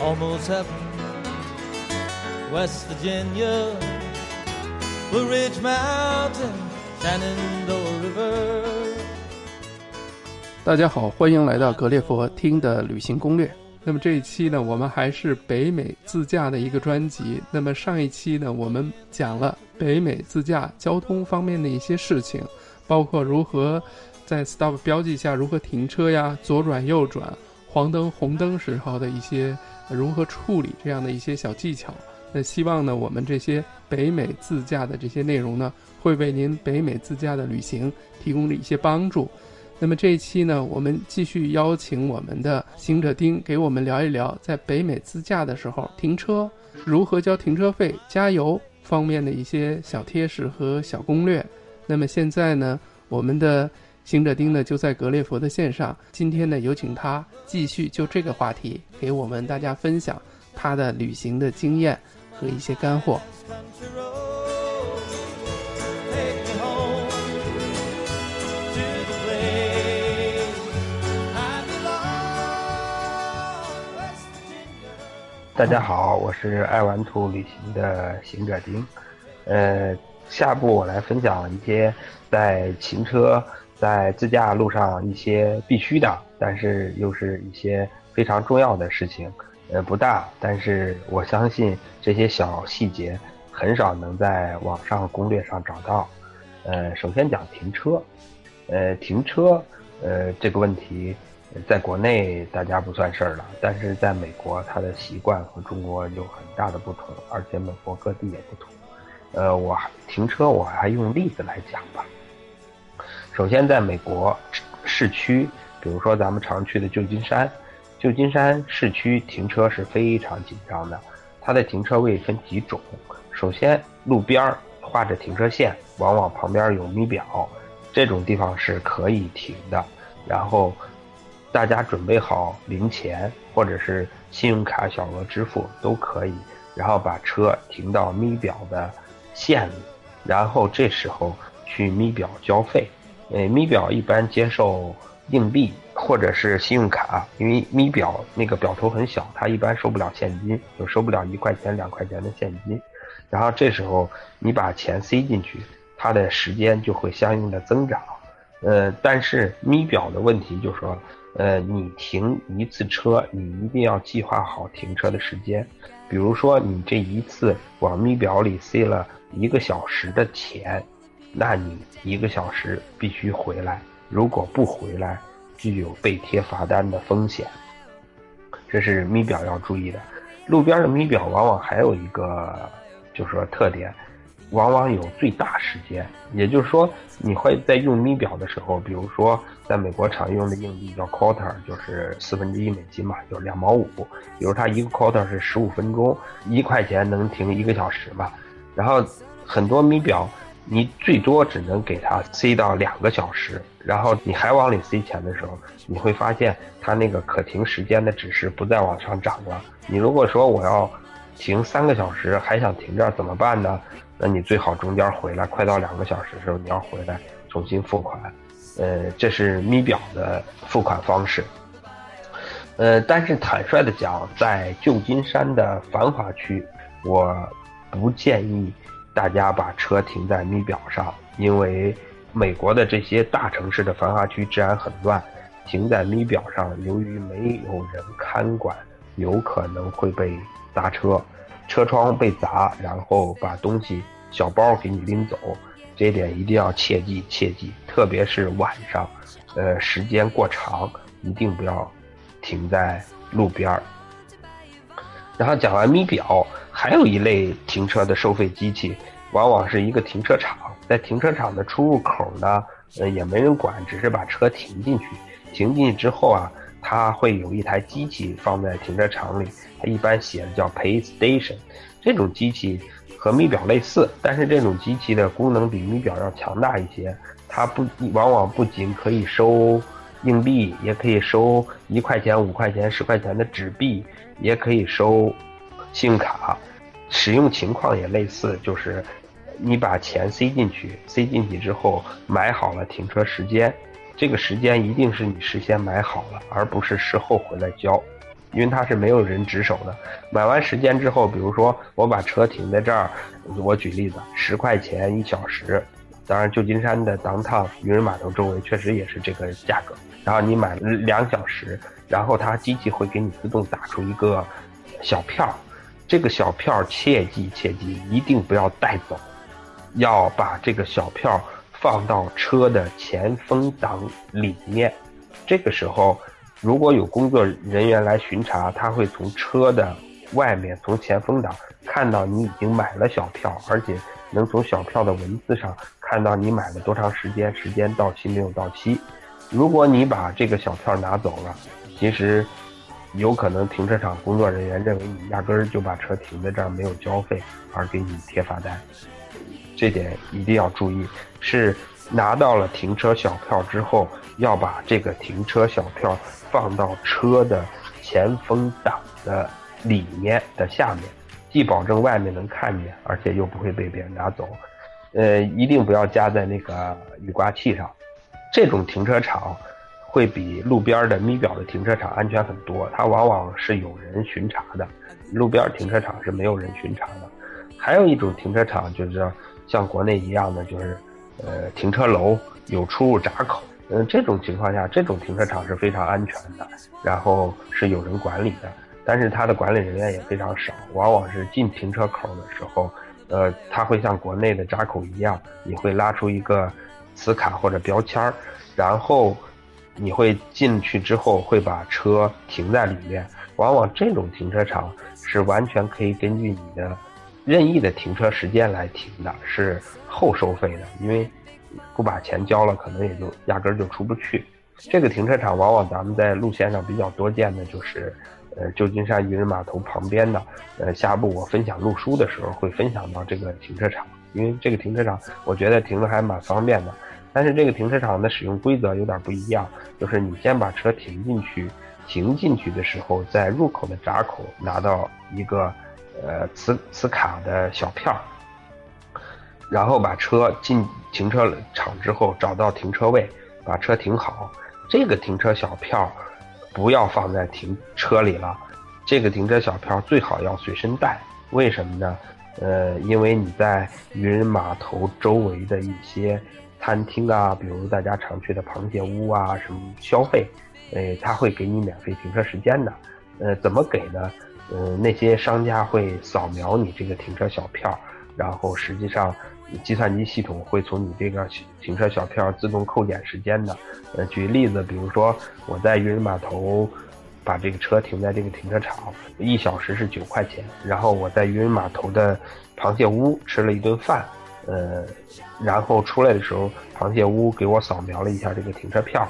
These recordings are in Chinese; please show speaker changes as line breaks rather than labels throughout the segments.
almost heaven. West Virginia, Blue Ridge Mountain, Shenandoah River.
大家好，欢迎来到格列佛听的旅行攻略。那么这一期呢，我们还是北美自驾的一个专辑。那么上一期呢，我们讲了北美自驾交通方面的一些事情，包括如何在 stop 标记下如何停车呀，左转右转，黄灯红灯时候的一些如何处理这样的一些小技巧。那希望呢，我们这些北美自驾的这些内容呢，会为您北美自驾的旅行提供了一些帮助。那么这一期呢，我们继续邀请我们的行者丁给我们聊一聊，在北美自驾的时候停车如何交停车费、加油方面的一些小贴士和小攻略。那么现在呢，我们的行者丁呢就在格列佛的线上，今天呢有请他继续就这个话题给我们大家分享他的旅行的经验和一些干货。
大家好，我是爱玩兔旅行的行者丁。呃，下步我来分享一些在行车、在自驾路上一些必须的，但是又是一些非常重要的事情。呃，不大，但是我相信这些小细节很少能在网上攻略上找到。呃，首先讲停车，呃，停车，呃，这个问题，在国内大家不算事儿了，但是在美国，它的习惯和中国有很大的不同，而且美国各地也不同。呃，我停车，我还用例子来讲吧。首先，在美国市区，比如说咱们常去的旧金山，旧金山市区停车是非常紧张的，它的停车位分几种。首先，路边儿画着停车线，往往旁边有咪表，这种地方是可以停的。然后，大家准备好零钱或者是信用卡小额支付都可以，然后把车停到咪表的线里，然后这时候去咪表交费。呃，咪表一般接受硬币或者是信用卡，因为咪表那个表头很小，它一般收不了现金，就收不了一块钱、两块钱的现金。然后这时候你把钱塞进去，它的时间就会相应的增长。呃，但是咪表的问题就是说，呃，你停一次车，你一定要计划好停车的时间。比如说，你这一次往咪表里塞了一个小时的钱，那你一个小时必须回来，如果不回来，就有被贴罚单的风险。这是咪表要注意的。路边的咪表往往还有一个，就是说特点，往往有最大时间，也就是说，你会在用咪表的时候，比如说在美国常用的硬币叫 quarter，就是四分之一美金嘛，就是两毛五。比如它一个 quarter 是十五分钟，一块钱能停一个小时嘛。然后很多咪表，你最多只能给它塞到两个小时，然后你还往里塞钱的时候，你会发现它那个可停时间的指示不再往上涨了。你如果说我要停三个小时，还想停这儿怎么办呢？那你最好中间回来，快到两个小时的时候，你要回来重新付款。呃，这是咪表的付款方式。呃，但是坦率的讲，在旧金山的繁华区，我不建议大家把车停在咪表上，因为美国的这些大城市的繁华区治安很乱，停在咪表上，由于没有人看管，有可能会被砸车，车窗被砸，然后把东西小包给你拎走，这点一定要切记切记，特别是晚上，呃，时间过长，一定不要停在路边儿。然后讲完咪表，还有一类停车的收费机器，往往是一个停车场，在停车场的出入口呢，呃，也没人管，只是把车停进去。停进去之后啊，它会有一台机器放在停车场里，它一般写的叫 Pay Station。这种机器和咪表类似，但是这种机器的功能比咪表要强大一些。它不往往不仅可以收硬币，也可以收一块钱、五块钱、十块钱的纸币，也可以收信用卡。使用情况也类似，就是你把钱塞进去，塞进去之后买好了停车时间，这个时间一定是你事先买好了，而不是事后回来交。因为它是没有人值守的。买完时间之后，比如说我把车停在这儿，我举例子，十块钱一小时。当然，旧金山的当趟渔人码头周围确实也是这个价格。然后你买两小时，然后它机器会给你自动打出一个小票，这个小票切记切记一定不要带走，要把这个小票放到车的前风挡里面。这个时候，如果有工作人员来巡查，他会从车的外面，从前风挡看到你已经买了小票，而且能从小票的文字上。看到你买了多长时间，时间到期没有到期？如果你把这个小票拿走了，其实有可能停车场工作人员认为你压根儿就把车停在这儿没有交费，而给你贴罚单。这点一定要注意，是拿到了停车小票之后，要把这个停车小票放到车的前风挡的里面的下面，既保证外面能看见，而且又不会被别人拿走。呃，一定不要夹在那个雨刮器上，这种停车场会比路边的咪表的停车场安全很多。它往往是有人巡查的，路边停车场是没有人巡查的。还有一种停车场就是像国内一样的，就是呃停车楼有出入闸口。嗯，这种情况下，这种停车场是非常安全的，然后是有人管理的，但是它的管理人员也非常少，往往是进停车口的时候。呃，它会像国内的闸口一样，你会拉出一个磁卡或者标签儿，然后你会进去之后会把车停在里面。往往这种停车场是完全可以根据你的任意的停车时间来停的，是后收费的，因为不把钱交了，可能也就压根儿就出不去。这个停车场往往咱们在路线上比较多见的就是。呃，旧金山渔人码头旁边的，呃，下部我分享路书的时候会分享到这个停车场，因为这个停车场我觉得停的还蛮方便的。但是这个停车场的使用规则有点不一样，就是你先把车停进去，停进去的时候，在入口的闸口拿到一个呃磁磁卡的小票，然后把车进停车场之后找到停车位，把车停好，这个停车小票。不要放在停车里了，这个停车小票最好要随身带。为什么呢？呃，因为你在渔人码头周围的一些餐厅啊，比如大家常去的螃蟹屋啊，什么消费，呃，他会给你免费停车时间的。呃，怎么给呢？呃，那些商家会扫描你这个停车小票，然后实际上。计算机系统会从你这个停车小票自动扣减时间的。呃，举个例子，比如说我在渔人码头把这个车停在这个停车场，一小时是九块钱。然后我在渔人码头的螃蟹屋吃了一顿饭，呃，然后出来的时候，螃蟹屋给我扫描了一下这个停车票，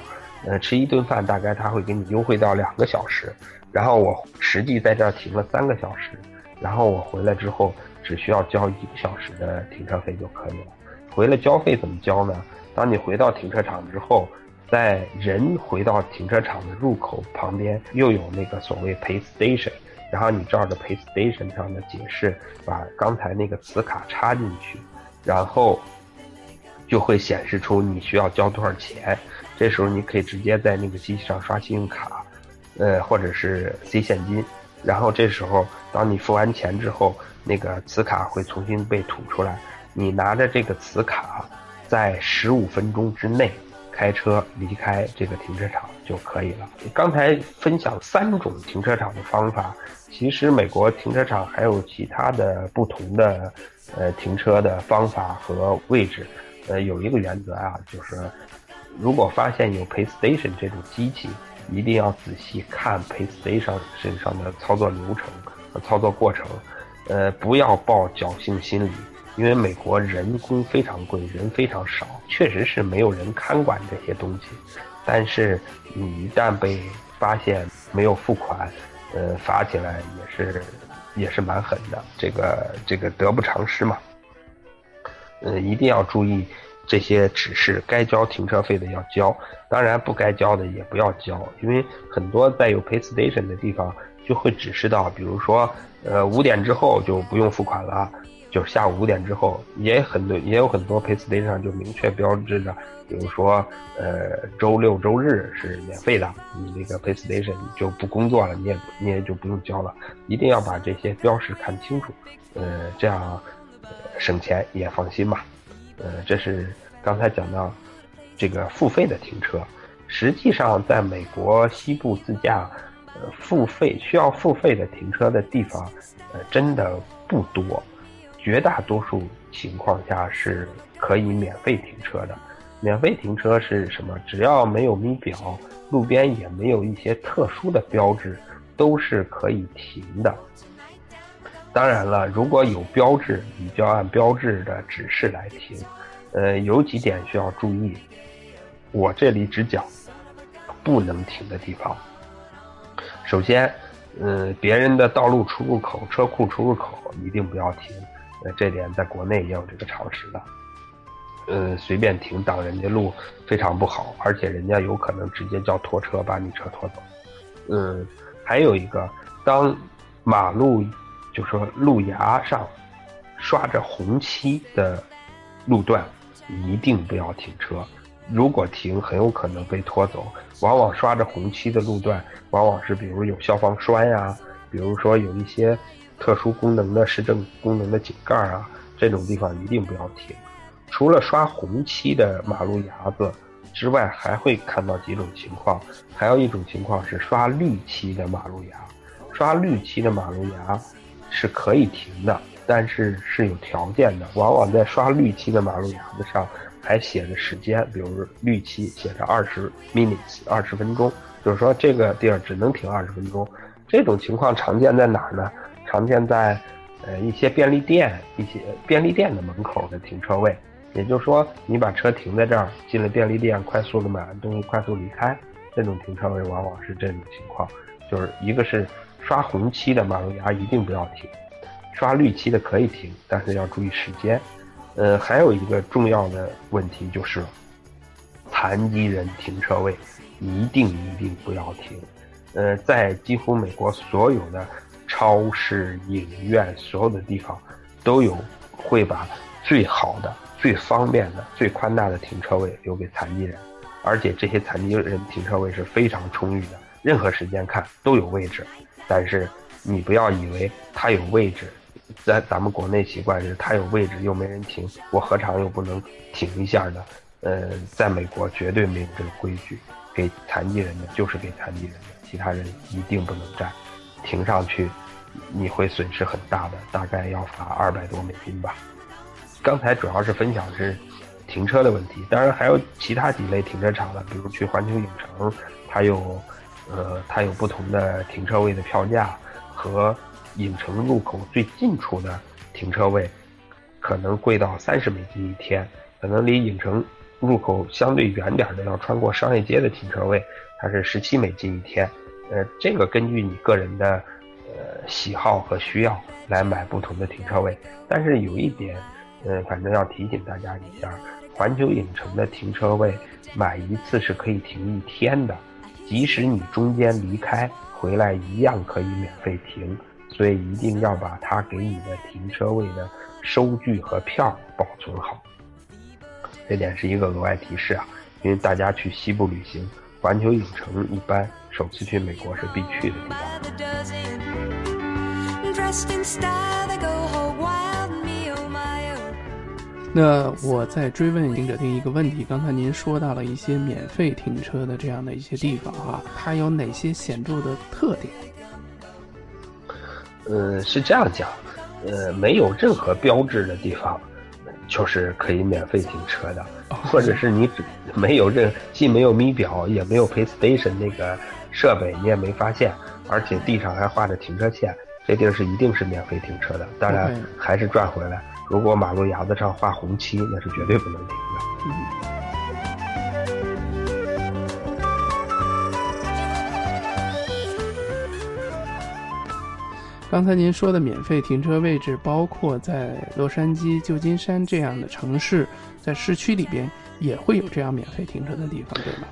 呃，吃一顿饭大概他会给你优惠到两个小时。然后我实际在这儿停了三个小时，然后我回来之后。只需要交一个小时的停车费就可以了。回了交费怎么交呢？当你回到停车场之后，在人回到停车场的入口旁边又有那个所谓 pay station，然后你照着 pay station 上的解释，把刚才那个磁卡插进去，然后就会显示出你需要交多少钱。这时候你可以直接在那个机器上刷信用卡，呃，或者是塞现金。然后这时候当你付完钱之后。那个磁卡会重新被吐出来，你拿着这个磁卡，在十五分钟之内开车离开这个停车场就可以了。刚才分享三种停车场的方法，其实美国停车场还有其他的不同的呃停车的方法和位置。呃，有一个原则啊，就是如果发现有 Pay Station 这种机器，一定要仔细看 Pay Station 身上的操作流程操作过程。呃，不要抱侥幸心理，因为美国人工非常贵，人非常少，确实是没有人看管这些东西。但是你一旦被发现没有付款，呃，罚起来也是也是蛮狠的，这个这个得不偿失嘛。呃，一定要注意这些指示，该交停车费的要交，当然不该交的也不要交，因为很多在有 pay station 的地方就会指示到，比如说。呃，五点之后就不用付款了，就是下午五点之后，也很多也有很多 pay station 上就明确标志着，比如说呃周六周日是免费的，你那个 pay station 就不工作了，你也你也就不用交了，一定要把这些标识看清楚，呃这样省钱也放心嘛。呃，这是刚才讲到这个付费的停车，实际上在美国西部自驾，呃，付费需要付费的停车的地方，呃，真的不多，绝大多数情况下是可以免费停车的。免费停车是什么？只要没有咪表，路边也没有一些特殊的标志，都是可以停的。当然了，如果有标志，你就要按标志的指示来停。呃，有几点需要注意，我这里只讲不能停的地方。首先，呃，别人的道路出入口、车库出入口一定不要停。呃，这点在国内也有这个常识的。呃，随便停挡人家路非常不好，而且人家有可能直接叫拖车把你车拖走。嗯，还有一个，当马路。就说路牙上刷着红漆的路段，一定不要停车。如果停，很有可能被拖走。往往刷着红漆的路段，往往是比如有消防栓呀，比如说有一些特殊功能的市政功能的井盖啊，这种地方一定不要停。除了刷红漆的马路牙子之外，还会看到几种情况。还有一种情况是刷绿漆的马路牙，刷绿漆的马路牙。是可以停的，但是是有条件的。往往在刷绿漆的马路牙子上还写着时间，比如绿漆写着二十 minutes，二十分钟，就是说这个地儿只能停二十分钟。这种情况常见在哪儿呢？常见在呃一些便利店、一些便利店的门口的停车位。也就是说，你把车停在这儿，进了便利店，快速的买完东西，快速离开，这种停车位往往是这种情况，就是一个是。刷红漆的马路牙一定不要停，刷绿漆的可以停，但是要注意时间。呃，还有一个重要的问题就是，残疾人停车位一定一定不要停。呃，在几乎美国所有的超市、影院所有的地方，都有会把最好的、最方便的、最宽大的停车位留给残疾人，而且这些残疾人停车位是非常充裕的，任何时间看都有位置。但是你不要以为它有位置，在咱们国内习惯是它有位置又没人停，我何尝又不能停一下呢？呃，在美国绝对没有这个规矩，给残疾人的就是给残疾人的，其他人一定不能占。停上去你会损失很大的，大概要罚二百多美金吧。刚才主要是分享是停车的问题，当然还有其他几类停车场的，比如去环球影城，它有。呃，它有不同的停车位的票价，和影城入口最近处的停车位，可能贵到三十美金一天。可能离影城入口相对远点的，要穿过商业街的停车位，它是十七美金一天。呃，这个根据你个人的呃喜好和需要来买不同的停车位。但是有一点，呃，反正要提醒大家一下，环球影城的停车位买一次是可以停一天的。即使你中间离开回来，一样可以免费停，所以一定要把他给你的停车位的收据和票保存好。这点是一个额外提示啊，因为大家去西部旅行，环球影城一般首次去美国是必去的地
方。那我再追问行者丁一个问题，刚才您说到了一些免费停车的这样的一些地方啊，它有哪些显著的特点？
呃，是这样讲，呃，没有任何标志的地方，就是可以免费停车的，或者是你只没有任既没有咪表，也没有 Pay Station 那个设备，你也没发现，而且地上还画着停车线，这地儿是一定是免费停车的。当然，还是赚回来。如果马路牙子上画红漆，那是绝对不能停的。
刚才您说的免费停车位置，包括在洛杉矶、旧金山这样的城市，在市区里边也会有这样免费停车的地方，对吗？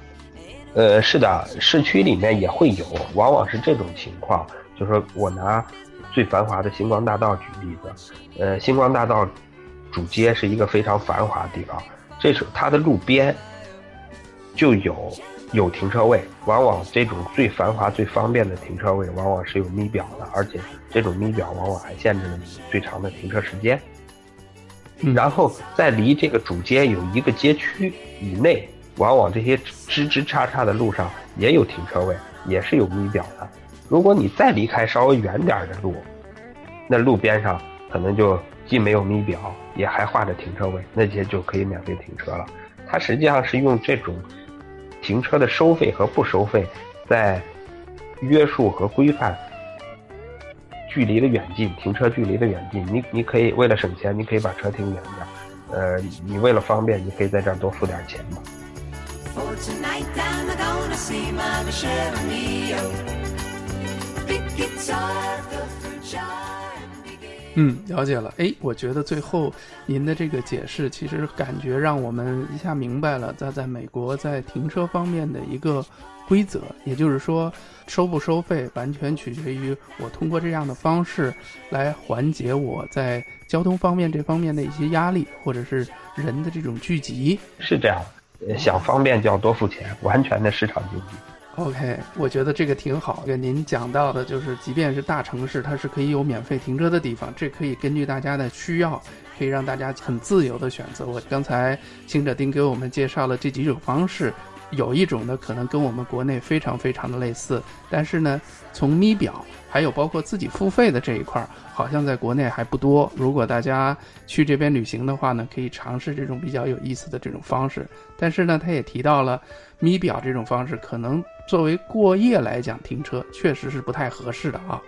呃，是的，市区里面也会有，往往是这种情况，就是说我拿最繁华的星光大道举例子，呃，星光大道主街是一个非常繁华的地方，这是它的路边就有有停车位，往往这种最繁华、最方便的停车位，往往是有咪表的，而且这种咪表往往还限制了你最长的停车时间。
嗯
然后在离这个主街有一个街区以内，往往这些枝枝杈杈的路上也有停车位，也是有咪表的。如果你再离开稍微远点儿的路，那路边上可能就既没有咪表，也还画着停车位，那些就可以免费停车了。它实际上是用这种停车的收费和不收费，在约束和规范距离的远近，停车距离的远近。你你可以为了省钱，你可以把车停远点儿。呃，你为了方便，你可以在这儿多付点钱嘛。
嗯，了解了。哎，我觉得最后您的这个解释，其实感觉让我们一下明白了，在在美国在停车方面的一个规则，也就是说，收不收费完全取决于我通过这样的方式来缓解我在交通方面这方面的一些压力，或者是人的这种聚集。
是这样，想方便就要多付钱，完全的市场经济。
OK，我觉得这个挺好。跟您讲到的就是，即便是大城市，它是可以有免费停车的地方，这可以根据大家的需要，可以让大家很自由的选择。我刚才行者丁给我们介绍了这几种方式，有一种呢可能跟我们国内非常非常的类似，但是呢，从咪表还有包括自己付费的这一块，好像在国内还不多。如果大家去这边旅行的话呢，可以尝试这种比较有意思的这种方式。但是呢，他也提到了咪表这种方式，可能作为过夜来讲停车，确实是不太合适的啊。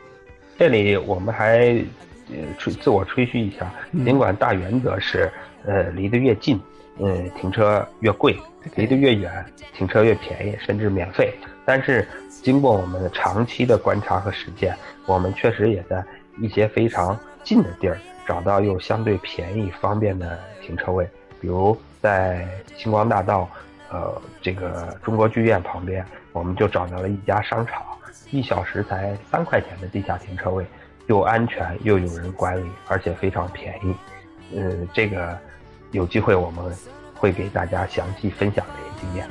这里我们还呃吹自我吹嘘一下，
嗯
尽管大原则是呃离得越近，呃停车越贵，离得越远停车越便宜，甚至免费。但是经过我们长期的观察和实践，我们确实也在一些非常近的地儿找到又相对便宜方便的停车位，比如在星光大道，呃这个中国剧院旁边，我们就找到了一家商场。一小时才三块钱的地下停车位，又安全又有人管理，而且非常便宜。呃，这个有机会我们会给大家详细分享这些经验。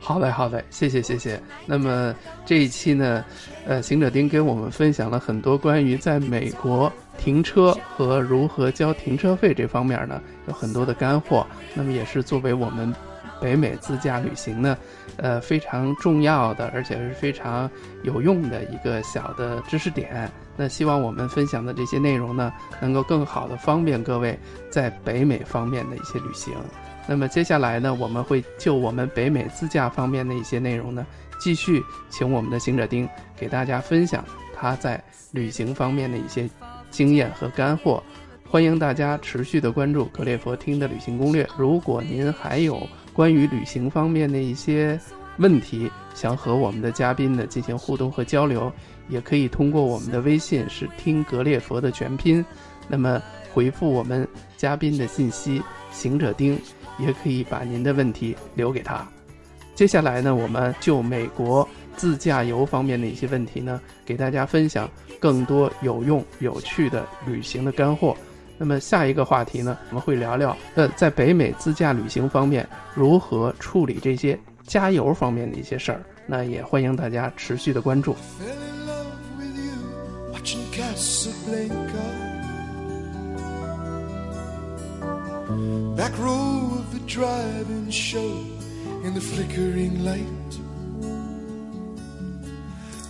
好嘞，好嘞，谢谢，谢谢。那么这一期呢，呃，行者丁跟我们分享了很多关于在美国停车和如何交停车费这方面呢，有很多的干货。那么也是作为我们北美自驾旅行呢，呃，非常重要的，而且是非常有用的一个小的知识点。那希望我们分享的这些内容呢，能够更好的方便各位在北美方面的一些旅行。那么接下来呢，我们会就我们北美自驾方面的一些内容呢，继续请我们的行者丁给大家分享他在旅行方面的一些经验和干货。欢迎大家持续的关注格列佛听的旅行攻略。如果您还有关于旅行方面的一些问题，想和我们的嘉宾呢进行互动和交流，也可以通过我们的微信是听格列佛的全拼，那么回复我们嘉宾的信息“行者丁”，也可以把您的问题留给他。接下来呢，我们就美国自驾游方面的一些问题呢，给大家分享更多有用、有趣的旅行的干货。那么下一个话题呢，我们会聊聊呃，在北美自驾旅行方面如何处理这些加油方面的一些事儿。那也欢迎大家持续的关注。
Fell in love with you watching Casablanca. Back row of the drive-in show in the flickering light.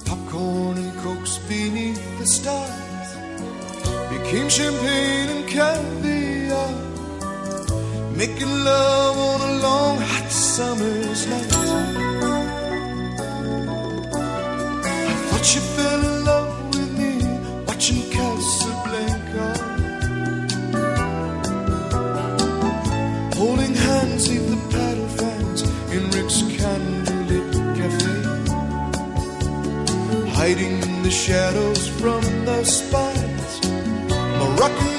Popcorn and cokes beneath the stars became champagne and caviar. Making love on a long hot summer's night. I thought you fell in love with me watching Casablanca. Holding hands neath the paddle fans in Rick's candlelit cafe. Hiding in the shadows from the spies. Só que